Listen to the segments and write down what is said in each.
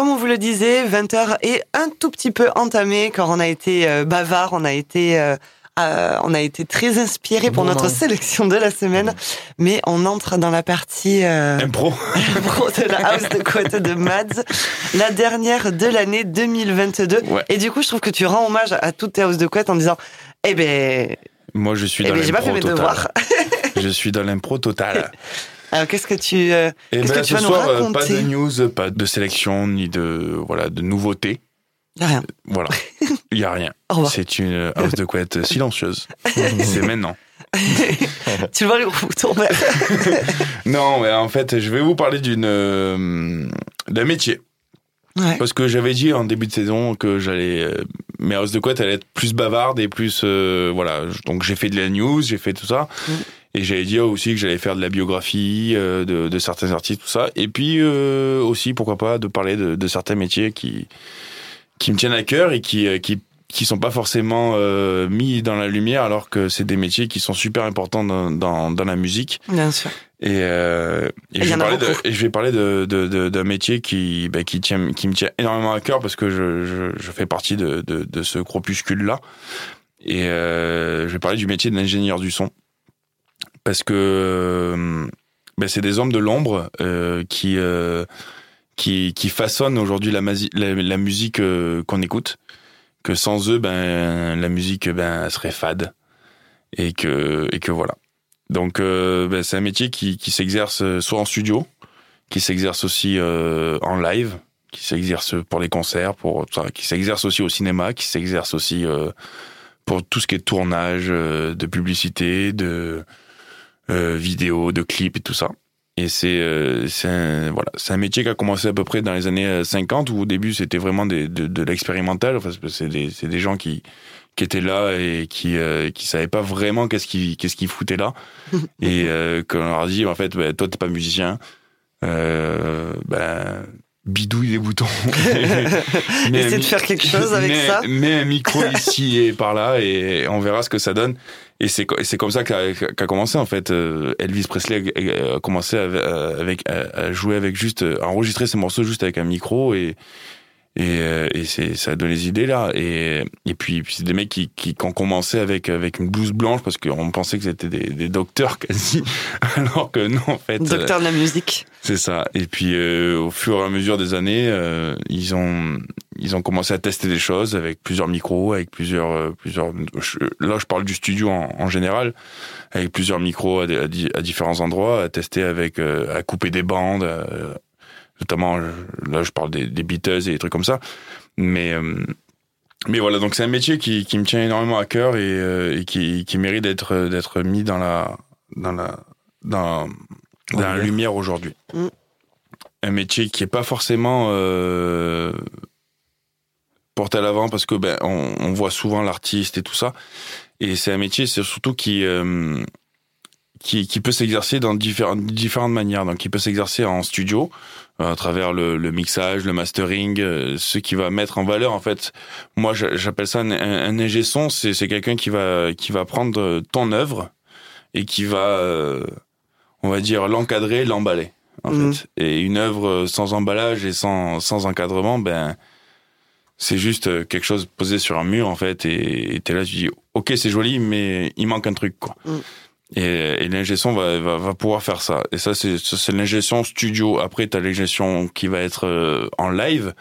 comme on vous le disait, 20h est un tout petit peu entamé car on a été euh, bavard, on a été euh, euh, on a été très inspiré pour notre sélection de la semaine, mais on entre dans la partie euh, impro. impro de la house de couette de Mads, la dernière de l'année 2022. Et du coup, je trouve que tu rends hommage à toutes tes houses de couette en disant, eh ben, moi je suis eh dans ben, l'impro total. je suis dans l'impro total. Alors qu'est-ce que tu, euh, eh qu'est-ce ben, que tu vas nous euh, raconter Pas de news, pas de sélection ni de voilà de nouveautés. Rien. Voilà. Il y a rien. C'est une house de couette silencieuse. C'est maintenant. tu vois le tomber. non, mais en fait, je vais vous parler d'une euh, d'un métier. Parce que j'avais dit en début de saison que j'allais euh, mes houses de couette allaient être plus bavardes et plus euh, voilà. Donc j'ai fait de la news, j'ai fait tout ça. Mm. Et j'allais dire aussi que j'allais faire de la biographie de, de, certains artistes, tout ça. Et puis aussi, pourquoi pas, de parler de, de certains métiers qui qui me tiennent à cœur et qui, euh, qui qui sont pas forcément euh, mis dans la lumière alors que c'est des métiers qui sont super importants dans, dans, dans la musique. Bien sûr. Et, euh, et, je, vais parler de, et je vais parler de, de, d'un métier qui, bah, qui, tient, qui me tient énormément à cœur parce que je, je, je fais partie de, de, de ce groupuscule-là. Et euh, je vais parler du métier d'ingénieur du son. Parce que bah, c'est des hommes de l'ombre euh, qui qui, qui façonnent aujourd'hui la, la, musique euh, qu'on écoute. Que sans eux, ben la musique ben serait fade et que et que voilà. Donc euh, ben, c'est un métier qui, qui s'exerce euh, soit en studio, qui s'exerce aussi en live, qui s'exerce pour les concerts, pour qui s'exerce aussi au cinéma, qui s'exerce aussi pour tout ce qui est tournage de publicité, de vidéo, de clips et tout ça. Et c'est euh, un, voilà, un métier qui a commencé à peu près dans les années 50, où au début c'était vraiment des, de, de l'expérimental. Enfin, c'est des, des gens qui, qui étaient là et qui euh, qui savaient pas vraiment qu'est-ce qu'ils qu'ils foutaient là. et euh, quand on leur a dit, en fait, bah, toi t'es pas musicien, euh, ben bidouille les boutons. Essaie de faire quelque chose avec ça. Mets un micro ici et par là et on verra ce que ça donne. Et c'est comme ça qu'a commencé en fait. Euh, Elvis Presley a commencé avec, à jouer avec juste à enregistrer ses morceaux juste avec un micro et et, euh, et c'est ça donne les idées là. Et et puis, puis c'est des mecs qui, qui qui ont commencé avec avec une blouse blanche parce qu'on pensait que c'était des, des docteurs quasi. Alors que non en fait docteurs de la musique. c'est ça. Et puis euh, au fur et à mesure des années euh, ils ont ils ont commencé à tester des choses avec plusieurs micros avec plusieurs plusieurs là je parle du studio en, en général avec plusieurs micros à, à, à, différents endroits à tester avec à couper des bandes notamment là je parle des, des beaters et des trucs comme ça mais euh, mais voilà donc c'est un métier qui, qui me tient énormément à cœur et, euh, et qui, qui mérite d'être d'être mis dans la dans la dans, dans la lumière aujourd'hui mm. un métier qui est pas forcément euh, porté à l'avant parce que ben on, on voit souvent l'artiste et tout ça et c'est un métier c'est surtout qui euh, qui, qui peut s'exercer dans différentes, différentes manières. Donc, il peut s'exercer en studio, à travers le, le, mixage, le mastering, euh, ce qui va mettre en valeur en fait. Moi, j'appelle ça un, un ingé son. C'est quelqu'un qui va qui va prendre ton œuvre et qui va, euh, on va dire, l'encadrer, l'emballer en mhm. fait. Et une œuvre sans emballage et sans sans encadrement, ben c'est juste quelque chose posé sur un mur en fait. Et t'es là, tu dis, ok, c'est joli, mais il manque un truc quoi. Mhm. Et, et l'ingé va, va, va, pouvoir faire ça. Et ça, c'est, c'est l'ingé studio. Après, tu as l'ingé qui va être euh, en live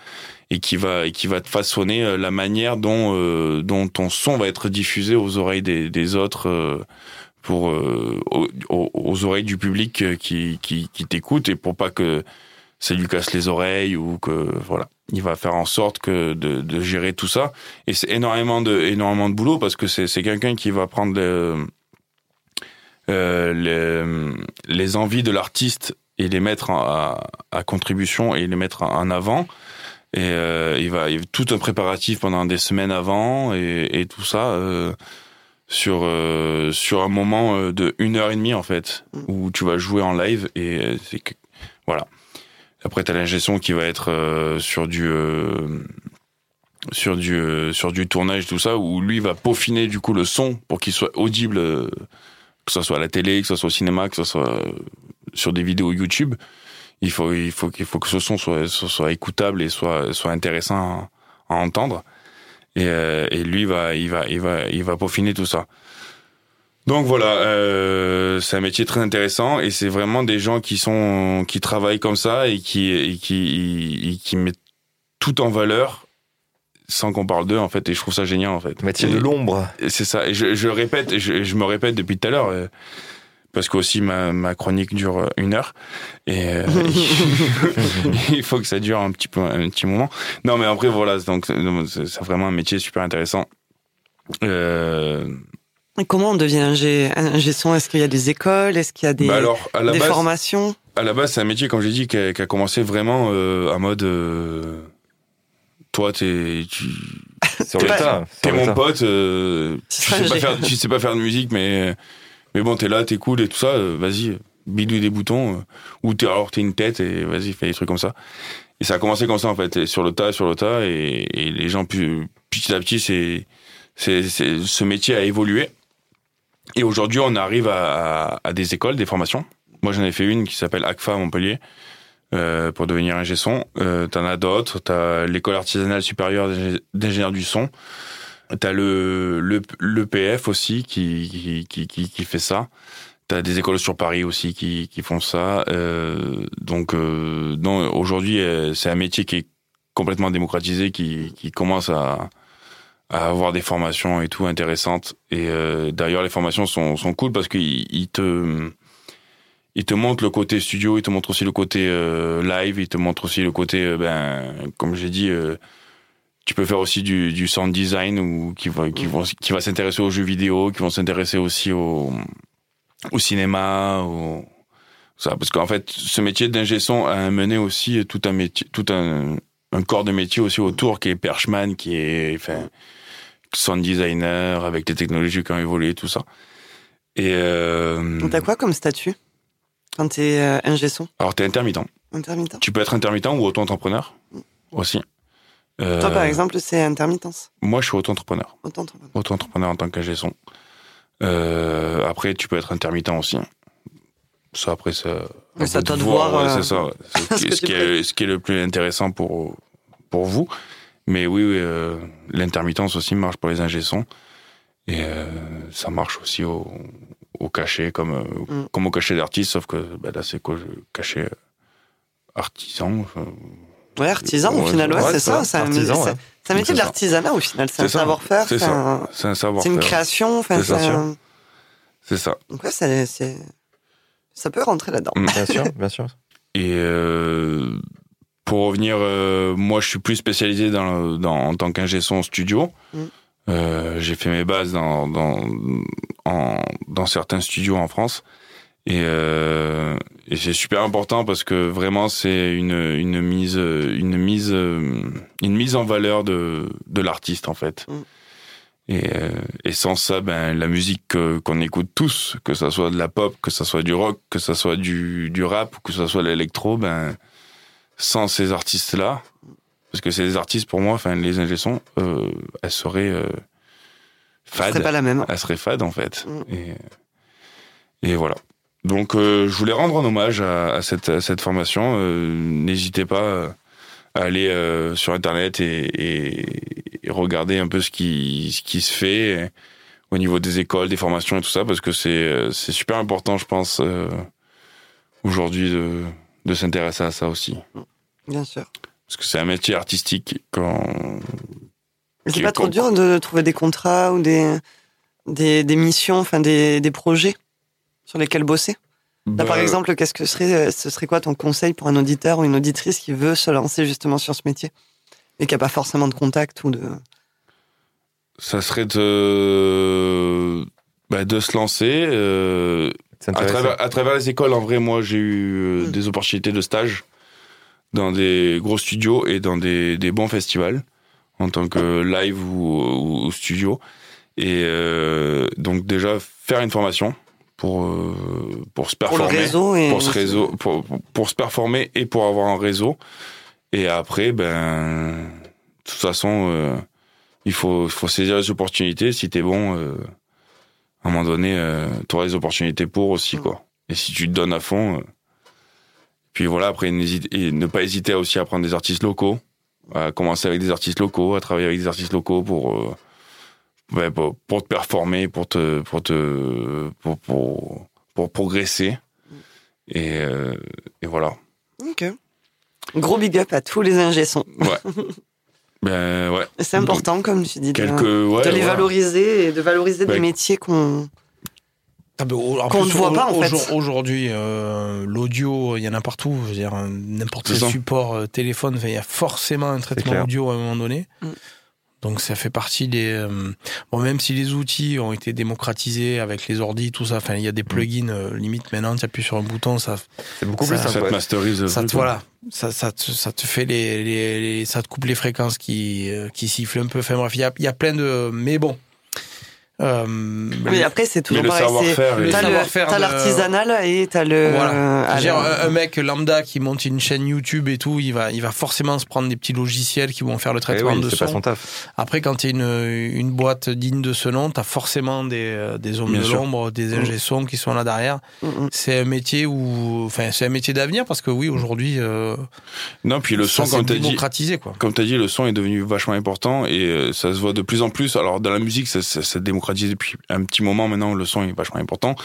et qui va, et qui va te façonner euh, la manière dont, euh, dont ton son va être diffusé aux oreilles des, des autres, pour, aux, aux, oreilles du public qui, qui, qui t'écoute et pour pas que ça lui casse les oreilles ou que, voilà. Il va faire en sorte que de, de gérer tout ça. Et c'est énormément de, énormément de boulot parce que c'est, c'est quelqu'un qui va prendre euh, les, les, envies de l'artiste et les mettre à, à, contribution et les mettre en avant. Et euh, il va y a tout un préparatif pendant des semaines avant et, et tout ça euh, sur euh, sur un moment euh, de une heure et demie en fait où tu vas jouer en live et c'est voilà. Après t'as l'ingestion qui va être sur du sur du sur du tournage tout ça où lui va peaufiner du coup le son pour qu'il soit audible que ce soit à la télé, que ce soit au cinéma, que ce soit sur des vidéos YouTube. il faut il faut qu'il faut que ce son soit soit écoutable et soit soit intéressant à, entendre et, euh, et lui va il va il va il va peaufiner tout ça donc voilà euh, c'est un métier très intéressant et c'est vraiment des gens qui sont qui travaillent comme ça et qui et qui et qui mettent tout en valeur sans qu'on parle d'eux en fait et je trouve ça génial en fait métier de l'ombre c'est ça et je, je répète je, je me répète depuis tout à l'heure euh, parce qu'aussi ma, ma chronique dure une heure et euh, il faut que ça dure un petit peu un petit moment. Non mais après voilà donc c'est vraiment un métier super intéressant. Euh... Et comment on devient un G, son? Est-ce qu'il y a des écoles? Est-ce qu'il y a des, bah alors, à la des base, formations? À la base, c'est un métier, comme j'ai dit, qui a, qui a, commencé vraiment euh, en mode. Euh, toi, t'es. Tu... Sur. T'es mon pote. Euh, tu, sais pas faire, tu sais pas faire de musique, mais mais bon, t'es là, t'es cool et tout ça, euh, vas-y, bidouille des boutons, euh, ou t'es, alors t'es une tête et vas-y, fais des trucs comme ça. Et ça a commencé comme ça, en fait, sur le tas, sur le tas, et, et les gens, petit à petit, c'est, c'est, ce métier a évolué. Et aujourd'hui, on arrive à, à, à, des écoles, des formations. Moi, j'en ai fait une qui s'appelle ACFA à Montpellier, euh, pour devenir ingé son. Euh, t'en as d'autres. T'as l'école artisanale supérieure d'ingénieurs du son. T'as le, le, le PF aussi qui, qui, qui, qui fait ça. T'as des écoles sur Paris aussi qui, qui font ça. Euh, donc, euh, aujourd'hui, euh, c'est un métier qui est complètement démocratisé, qui, qui commence à, à avoir des formations et tout intéressantes. Et euh, d'ailleurs, les formations sont, sont cool parce qu'ils ils te ils te montrent le côté studio, ils te montrent aussi le côté euh, live, ils te montrent aussi le côté, euh, ben, comme j'ai dit, euh, tu peux faire aussi du, du sound design ou qui va qui vont qui va s'intéresser aux jeux vidéo, qui vont s'intéresser aussi au au cinéma ou ça. Parce qu'en fait ce métier d'ingé son a mené aussi tout un métier tout un un corps de métier aussi autour qui est perchman qui est enfin sound designer avec les technologies qui ont évolué tout ça. Et euh, t'as quoi comme statut? Quand t'es euh, ingé son alors t'es intermittent intermittent tu peux être intermittent ou auto-entrepreneur mm. aussi euh, Toi, par exemple, c'est intermittence. Moi, je suis auto-entrepreneur. Auto-entrepreneur. Auto-entrepreneur en tant qu'ingé son. Euh, après, tu peux être intermittent aussi. Ça, après, ça. Mais ça de voir. voir euh... C'est ça. ce, ce, qui est, ce qui est le plus intéressant pour, pour vous. Mais oui, oui euh, l'intermittence aussi marche pour les ingé sons. Et euh, ça marche aussi au, au cachet, comme, euh, mm. comme au cachet d'artiste, sauf que ben là, c'est quoi, cachet artisan. Ouais, artisan au final, ouais, c'est ça. C'est un, ouais. un, métier de l'artisanat au final. C'est un savoir-faire. C'est un, un savoir-faire. C'est une création. C'est un... ça. Donc ouais, c'est, ça peut rentrer là-dedans. Mm. Bien sûr, bien sûr. Et euh, pour revenir, euh, moi, je suis plus spécialisé dans, dans en tant qu'ingé son studio. Mm. Euh, j'ai fait mes bases dans dans, en, dans certains studios en France. Et, euh, et c'est super important parce que vraiment c'est une, une mise une mise une mise en valeur de de l'artiste en fait. Mm. Et, euh, et sans ça, ben la musique qu'on écoute tous, que ça soit de la pop, que ça soit du rock, que ça soit du du rap, que ça soit de l'électro, ben sans ces artistes là, parce que c'est des artistes pour moi, enfin les ingé euh, elles seraient euh, fades. serait pas la même. Elles seraient fades en fait. Mm. Et et voilà. Donc, euh, je voulais rendre un hommage à, à, cette, à cette, formation. Euh, N'hésitez pas à aller euh, sur Internet et, et, et, regarder un peu ce qui, ce qui se fait au niveau des écoles, des formations et tout ça, parce que c'est super important, je pense, euh, aujourd'hui de, de s'intéresser à ça aussi. Bien sûr. Parce que c'est un métier artistique quand. C'est pas trop dur de trouver des contrats ou des, des, des missions, enfin des, des projets sur lesquels bosser? Là, par bah, exemple, qu'est-ce que serait, ce serait quoi ton conseil pour un auditeur ou une auditrice qui veut se lancer justement sur ce métier? Et qui n'a pas forcément de contact ou de. Ça serait de, bah, de se lancer. Euh, à, travers, à travers les écoles, en vrai, moi, j'ai eu mmh. des opportunités de stage dans des gros studios et dans des, des bons festivals en tant que live ou, ou studio. Et euh, donc déjà faire une formation pour euh, pour se performer, pour, le réseau et pour, ce réseau, pour, pour se performer et pour avoir un réseau. Et après, ben, de toute façon, euh, il faut faut saisir les opportunités. Si t'es bon, euh, à un moment donné, euh, tu auras les opportunités pour aussi, mm. quoi. Et si tu te donnes à fond, euh, Puis voilà, après, et ne pas hésiter aussi à prendre des artistes locaux, à commencer avec des artistes locaux, à travailler avec des artistes locaux pour, euh, ouais, pour, pour te performer, pour te, pour te, pour, pour, pour progresser. Et, euh, et voilà. Ok. Gros big up à tous les ingé sons. Ben ouais. C'est important, comme tu dis, de, ouais, les voilà. valoriser et de valoriser des Ouais. métiers qu'on. Ah ben, au- en Qu'on plus, ne voit pas, en fait. aujourd- Aujourd'hui, euh, l'audio, il y en a partout. Je veux dire, euh, n'importe quel ça. support euh, téléphone, il y a forcément un traitement audio à un moment donné. Mm. Donc ça fait partie des euh, bon même si les outils ont été démocratisés avec les ordi tout ça enfin il y a des plugins euh, limite maintenant tu appuies sur un bouton ça C'est beaucoup Ça- plus Ça te ça te voilà ça ça te, ça te fait les, les, les- ça te coupe les fréquences qui euh, qui sifflent un peu enfin bref il y a il y a plein de mais bon euh, Mais après, c'est toujours pareil. T'as t'as l'artisanal et t'as le. Voilà. euh, dire, un mec lambda qui monte une chaîne YouTube et tout, il va, il va forcément se prendre des petits logiciels qui vont faire le Eh traitement oui, de c'est son. pas son taf. Après, quand tu es une, une boîte digne de ce nom, tu as forcément des, euh, des hommes Bien de l'ombre, des ingé sons qui sont là derrière. mm, mm. C'est un métier où, enfin, c'est un métier d'avenir parce que oui, aujourd'hui, euh, Non, puis le ça son, comme t'as dit, démocratisé, quoi. comme tu as dit, le son est devenu vachement important et ça se voit de plus en plus. Alors dans la musique, ça ça s'est démocratisé depuis un petit moment maintenant. Le son est vachement important.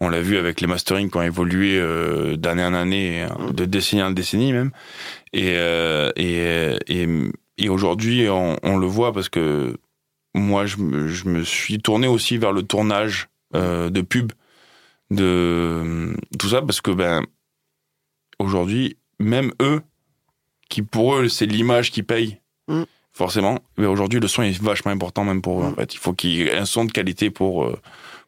On l'a vu avec les mastering qui ont évolué euh, d'année en année, euh, de décennie en décennie même. Et euh, et et, et aujourd'hui, on, le voit parce que moi, je me, je me suis tourné aussi vers le tournage euh, de pub, de tout ça parce que ben aujourd'hui, même eux, qui pour eux c'est l'image qui paye, Mm. Forcément. Mais aujourd'hui, le son est vachement important même pour eux. En Mm. fait, il faut qu'il y ait un son de qualité pour euh,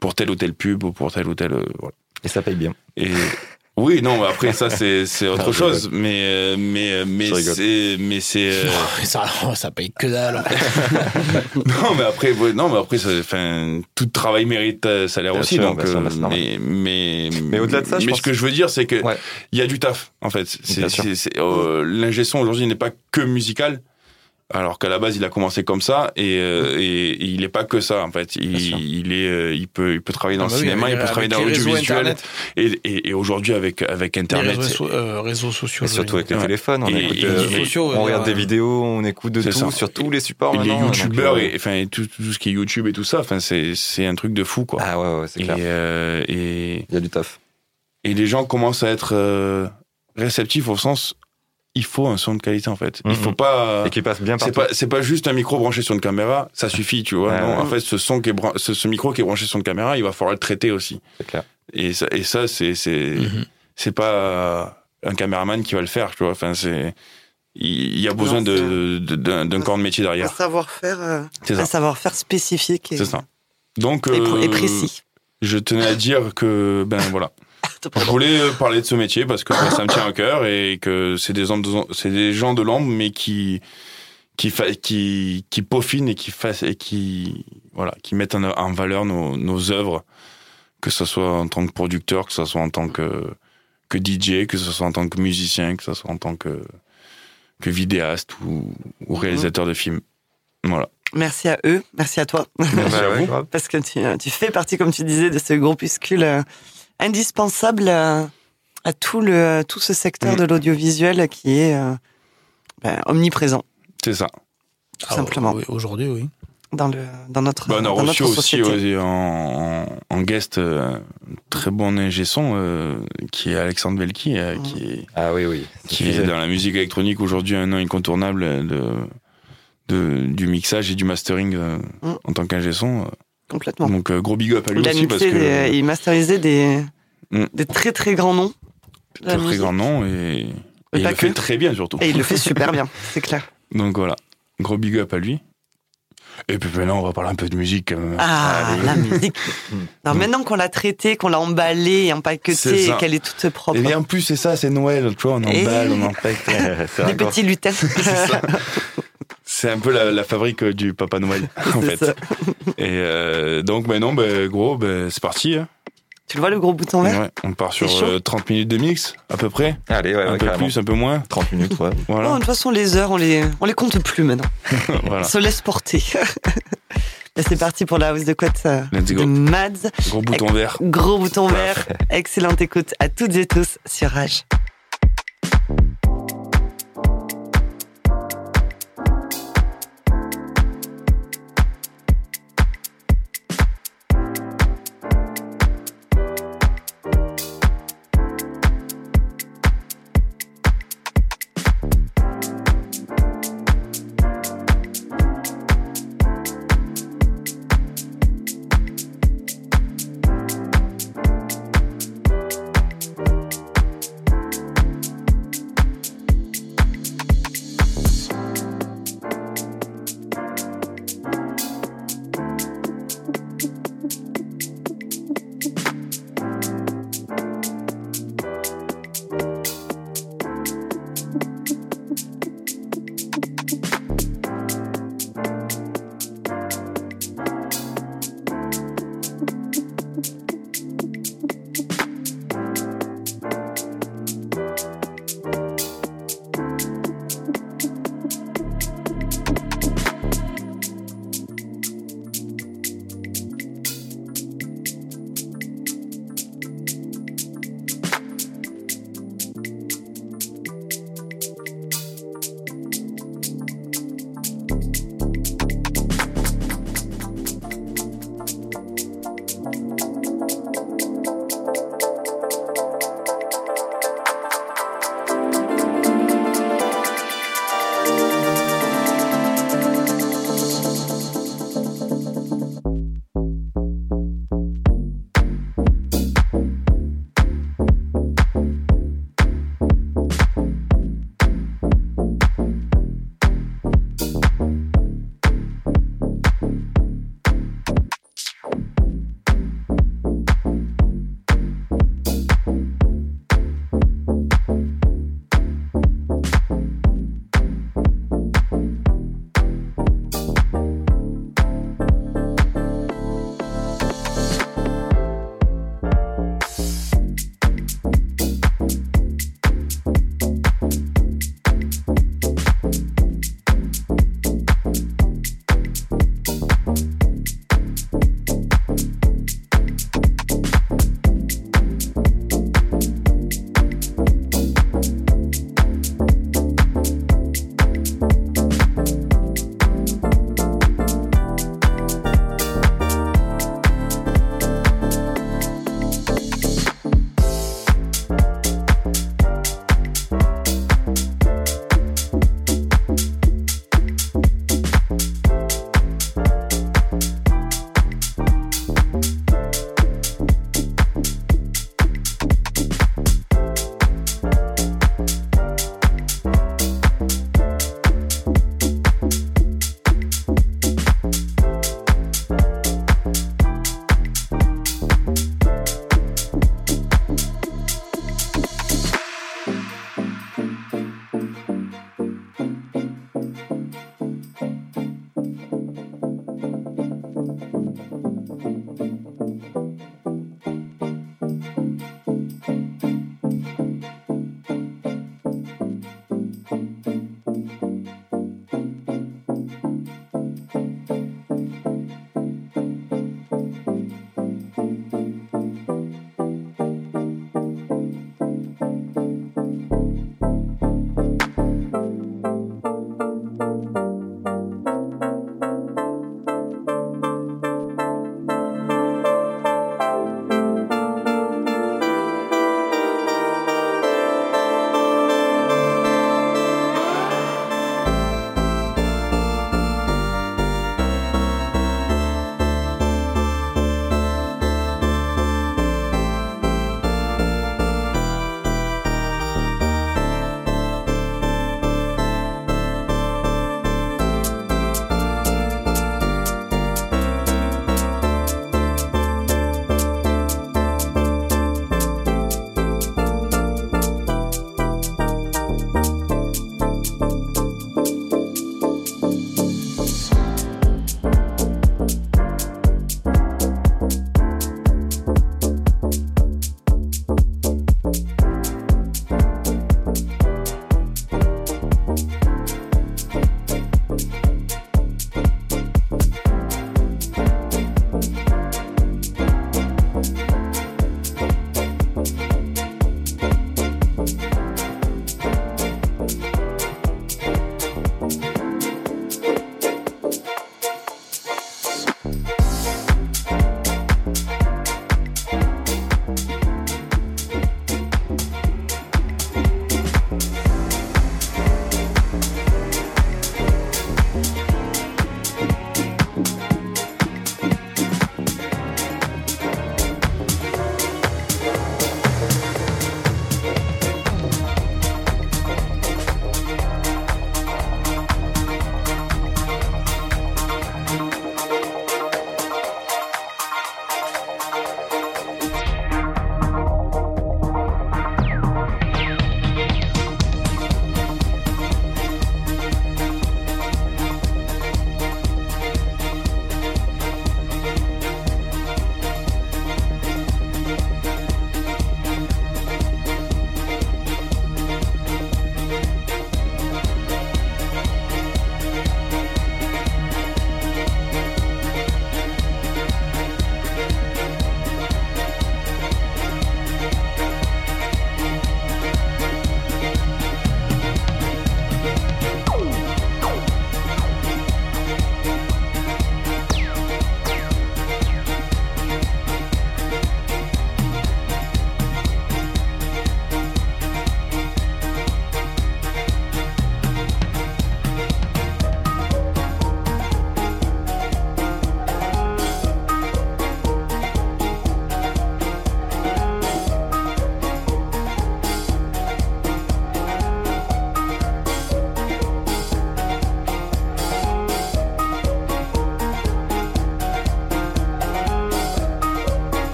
pour telle ou telle pub ou pour tel ou tel. euh, voilà. Et ça paye bien. Et oui, non, mais après ça c'est c'est autre Ah, je chose. Mais euh, mais mais c'est mais c'est euh, ça, ça paye que dalle. en fait. non, mais après, non, mais après, ça, enfin, tout travail mérite salaire Bien aussi, sûr, donc, sûr, mais, mais, Mais au-delà de ça, je mais pense- ce que je veux dire, c'est que Ouais. il y a du taf, en fait. C'est, euh, l'ingé son aujourd'hui n'est pas que musical. Alors qu'à la base, il a commencé comme ça et, euh, et, et il est pas que ça en fait. Il, il est, euh, il peut, il peut travailler dans Ah le bah oui, cinéma, il peut travailler dans l'audiovisuel et, et, et aujourd'hui avec avec les Internet, réseaux, euh, réseaux sociaux. Et surtout avec les Ouais. téléphones, on, Et- écoute, et euh, réseaux sociaux, on euh, regarde des vidéos, on écoute de C'est tout ça. sur tous les supports et les youtubeurs et enfin tout, tout ce qui est YouTube et tout ça, enfin c'est c'est un truc de fou quoi. Ah ouais, ouais, c'est clair. euh, et Il y a du taf. et les gens commencent à être euh, réceptifs au sens il faut un son de qualité en fait. Il Mhm. faut pas Et qui passe bien c'est pas c'est pas juste un micro branché sur une caméra, ça suffit, tu vois. Ouais, non, ouais. en fait, ce son qui est bran- ce, ce micro qui est branché sur une caméra, il va falloir le traiter aussi. C'est clair. Et ça et ça c'est c'est Mhm. c'est pas un caméraman qui va le faire, tu vois. Enfin c'est il y a besoin Non, de de- d'un d'un corps de métier Un derrière. savoir-faire, euh, C'est un savoir-faire spécifique et, C'est ça. Donc et, et euh, précis. Je tenais à dire que ben voilà. Je voulais euh, parler de ce métier parce que ça me tient à cœur et que c'est des gens de, c'est des gens de l'ombre mais qui qui fa- qui qui peaufinent et qui fassent et qui voilà qui mettent en, en valeur nos nos œuvres que ce soit en tant que producteur que ce soit en tant que que DJ que ce soit en tant que musicien que ce soit en tant que que vidéaste ou, ou réalisateur de films. Voilà. Merci à eux, merci à toi. merci à vous. Parce que tu, tu fais partie, comme tu disais, de ce groupuscule euh, indispensable à tout, le, tout ce secteur Mm. de l'audiovisuel qui est euh, ben, omniprésent, c'est ça tout Ah, simplement, oui, Aujourd'hui, oui. dans, le, dans notre, Bah, on a dans reçu notre aussi société. en, en, guest euh, un très bon ingé son euh, qui est Alexandre Velki, euh, Mhm. qui, est, Ah oui, oui. qui est dans la musique électronique aujourd'hui un nom incontournable de, de, du mixage et du mastering euh, Mhm. en tant qu'ingé son. Complètement. Donc euh, gros big up à lui Il a aussi parce que des- il masterisait des, Mm. des très très grands noms. très, très musique. grand nom et, et il le fait très bien surtout. Et il le fait super bien, c'est clair. Donc voilà, gros big up à lui. Et puis maintenant on va parler un peu de musique. Ah, Allez. la musique. Non, maintenant qu'on l'a traité, qu'on l'a emballé, C'est empaqueté, ça. et qu'elle est toute propre. Et bien en plus c'est ça, c'est Noël, tu vois, on Et- emballe, on empaque. Des petits lutins. C'est un peu la, la fabrique euh, du Papa Noël, en fait. ça. Et euh, donc, ben non, ben, gros, ben, c'est parti. hein. Tu le vois, le gros bouton vert Ouais, on part sur euh, 30 minutes de mix, à peu près. Allez, ouais, un ouais, peu carrément. plus, un peu moins. 30 minutes, ouais. Oh, Voilà. De toute façon, les heures, on les, on les compte plus maintenant. voilà. On se laisse porter. C'est parti pour la house de quote euh, de. Mads. Gros bouton vert. Gros bouton vert. Excellente écoute à toutes et tous sur Rage.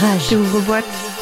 Rage. J'ouvre-boîte. Give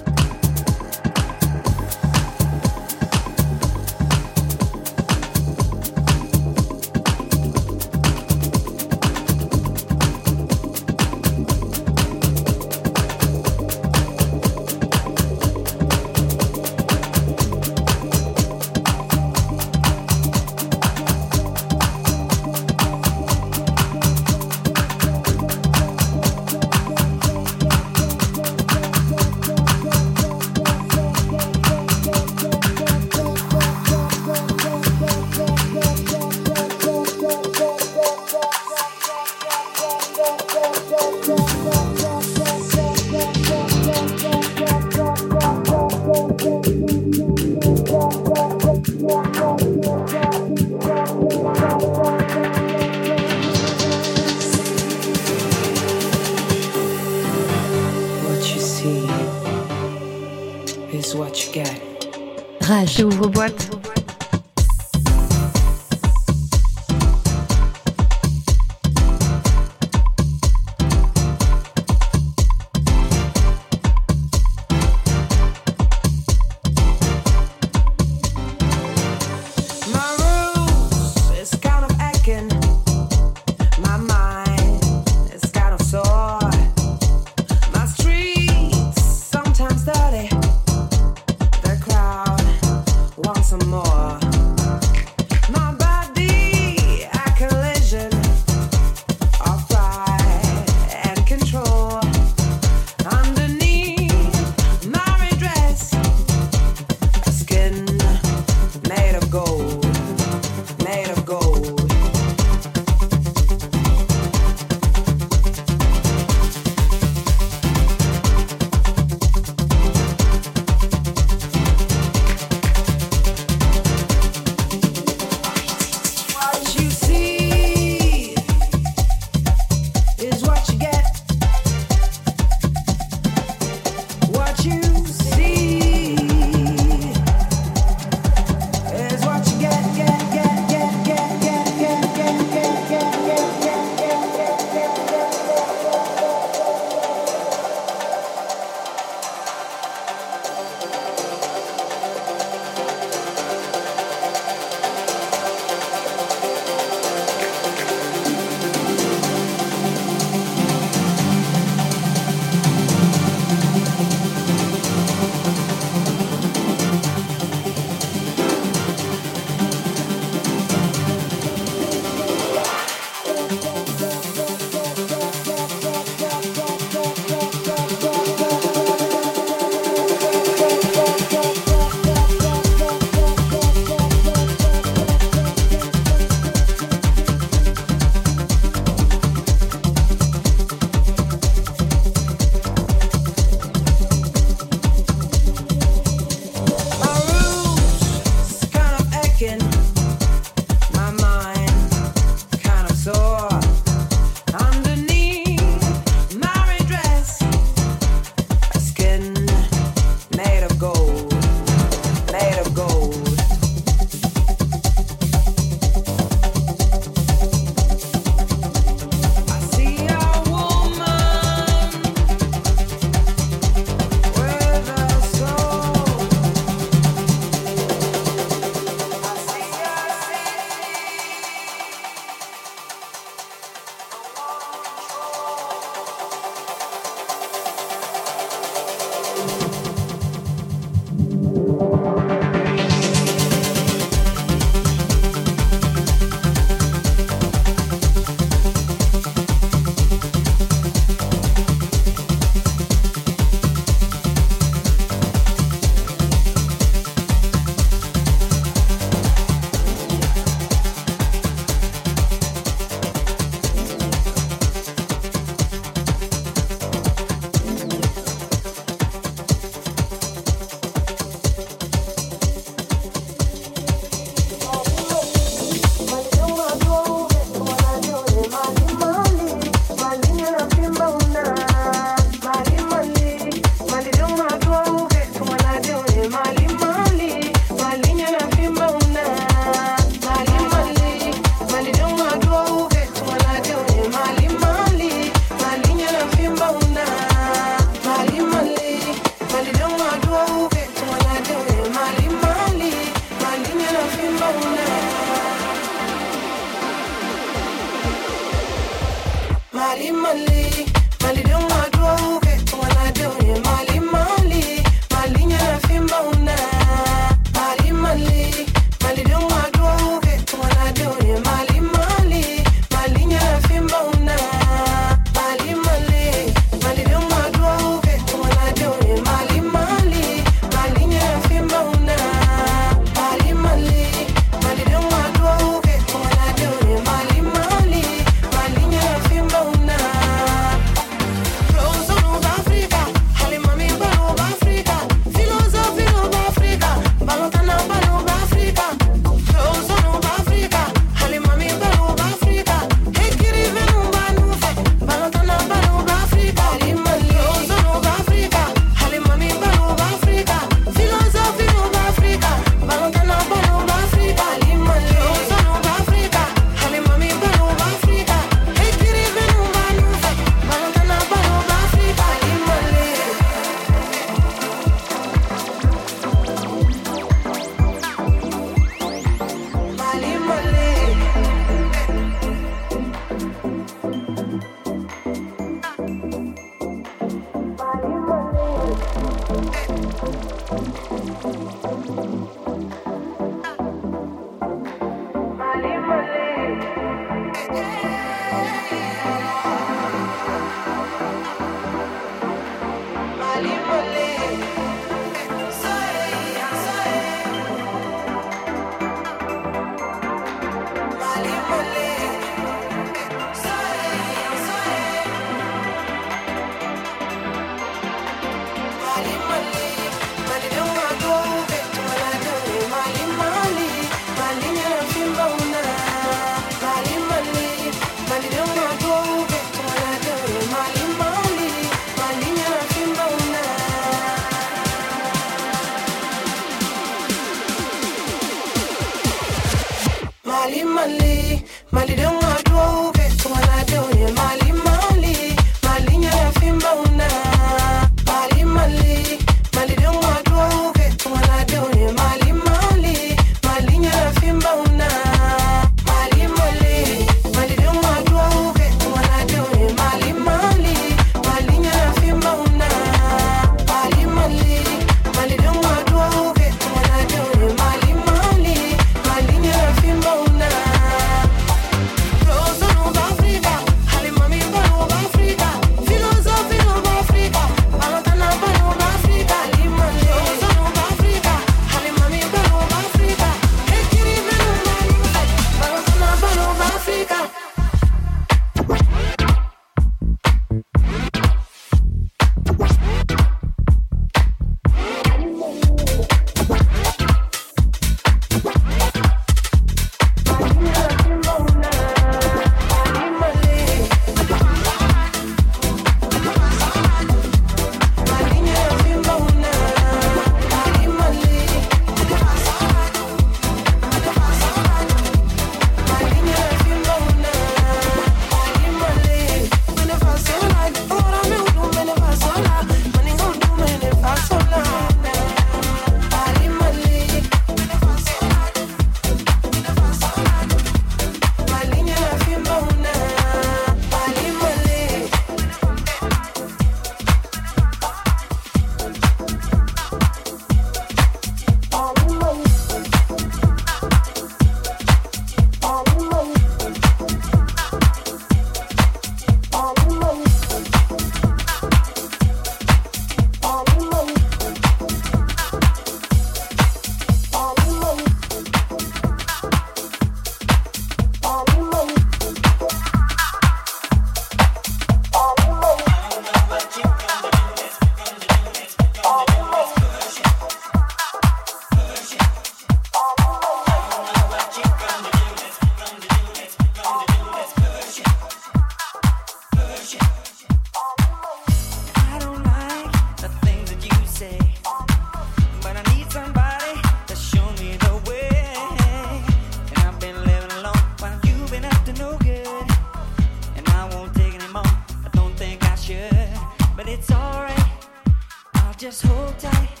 just hold tight.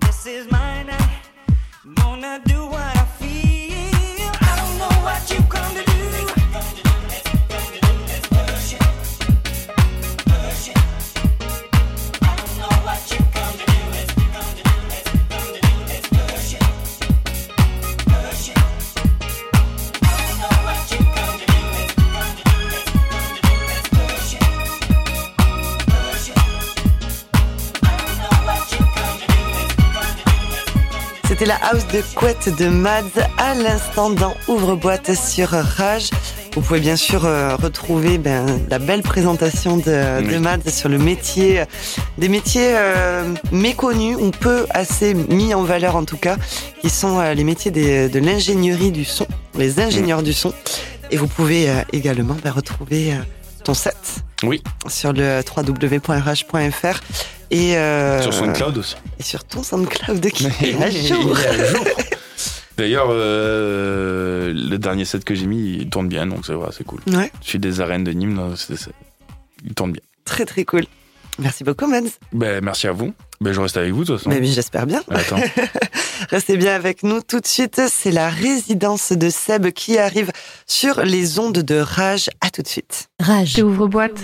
This is my night. Gonna do what I C'était la house de couette de Mads à l'instant dans Ouvre-boîte sur Rage. Vous pouvez bien sûr euh, retrouver ben, la belle présentation de, de Oui. Mads sur le métier, des métiers euh, méconnus ou peu assez mis en valeur en tout cas, qui sont euh, les métiers des- de l'ingénierie du son, les ingénieurs du son. Et vous pouvez également ben, retrouver ton set Oui, sur le www.rage.fr et, euh, sur SoundCloud aussi. et sur ton SoundCloud qui est à est jour. D'ailleurs, euh, le dernier set que j'ai mis, il tourne bien, donc c'est vrai, c'est cool. Ouais, Je suis des arènes de Nîmes, donc c'est- c'est- il tourne bien. très très cool. Merci beaucoup, Mads. Ben, merci à vous. Ben, je reste avec vous, de toute façon. Oui, j'espère bien. Attends. Restez bien avec nous tout de suite. C'est la résidence de Seb qui arrive sur les ondes de rage. À tout de suite. Rage. Ouvre boîte.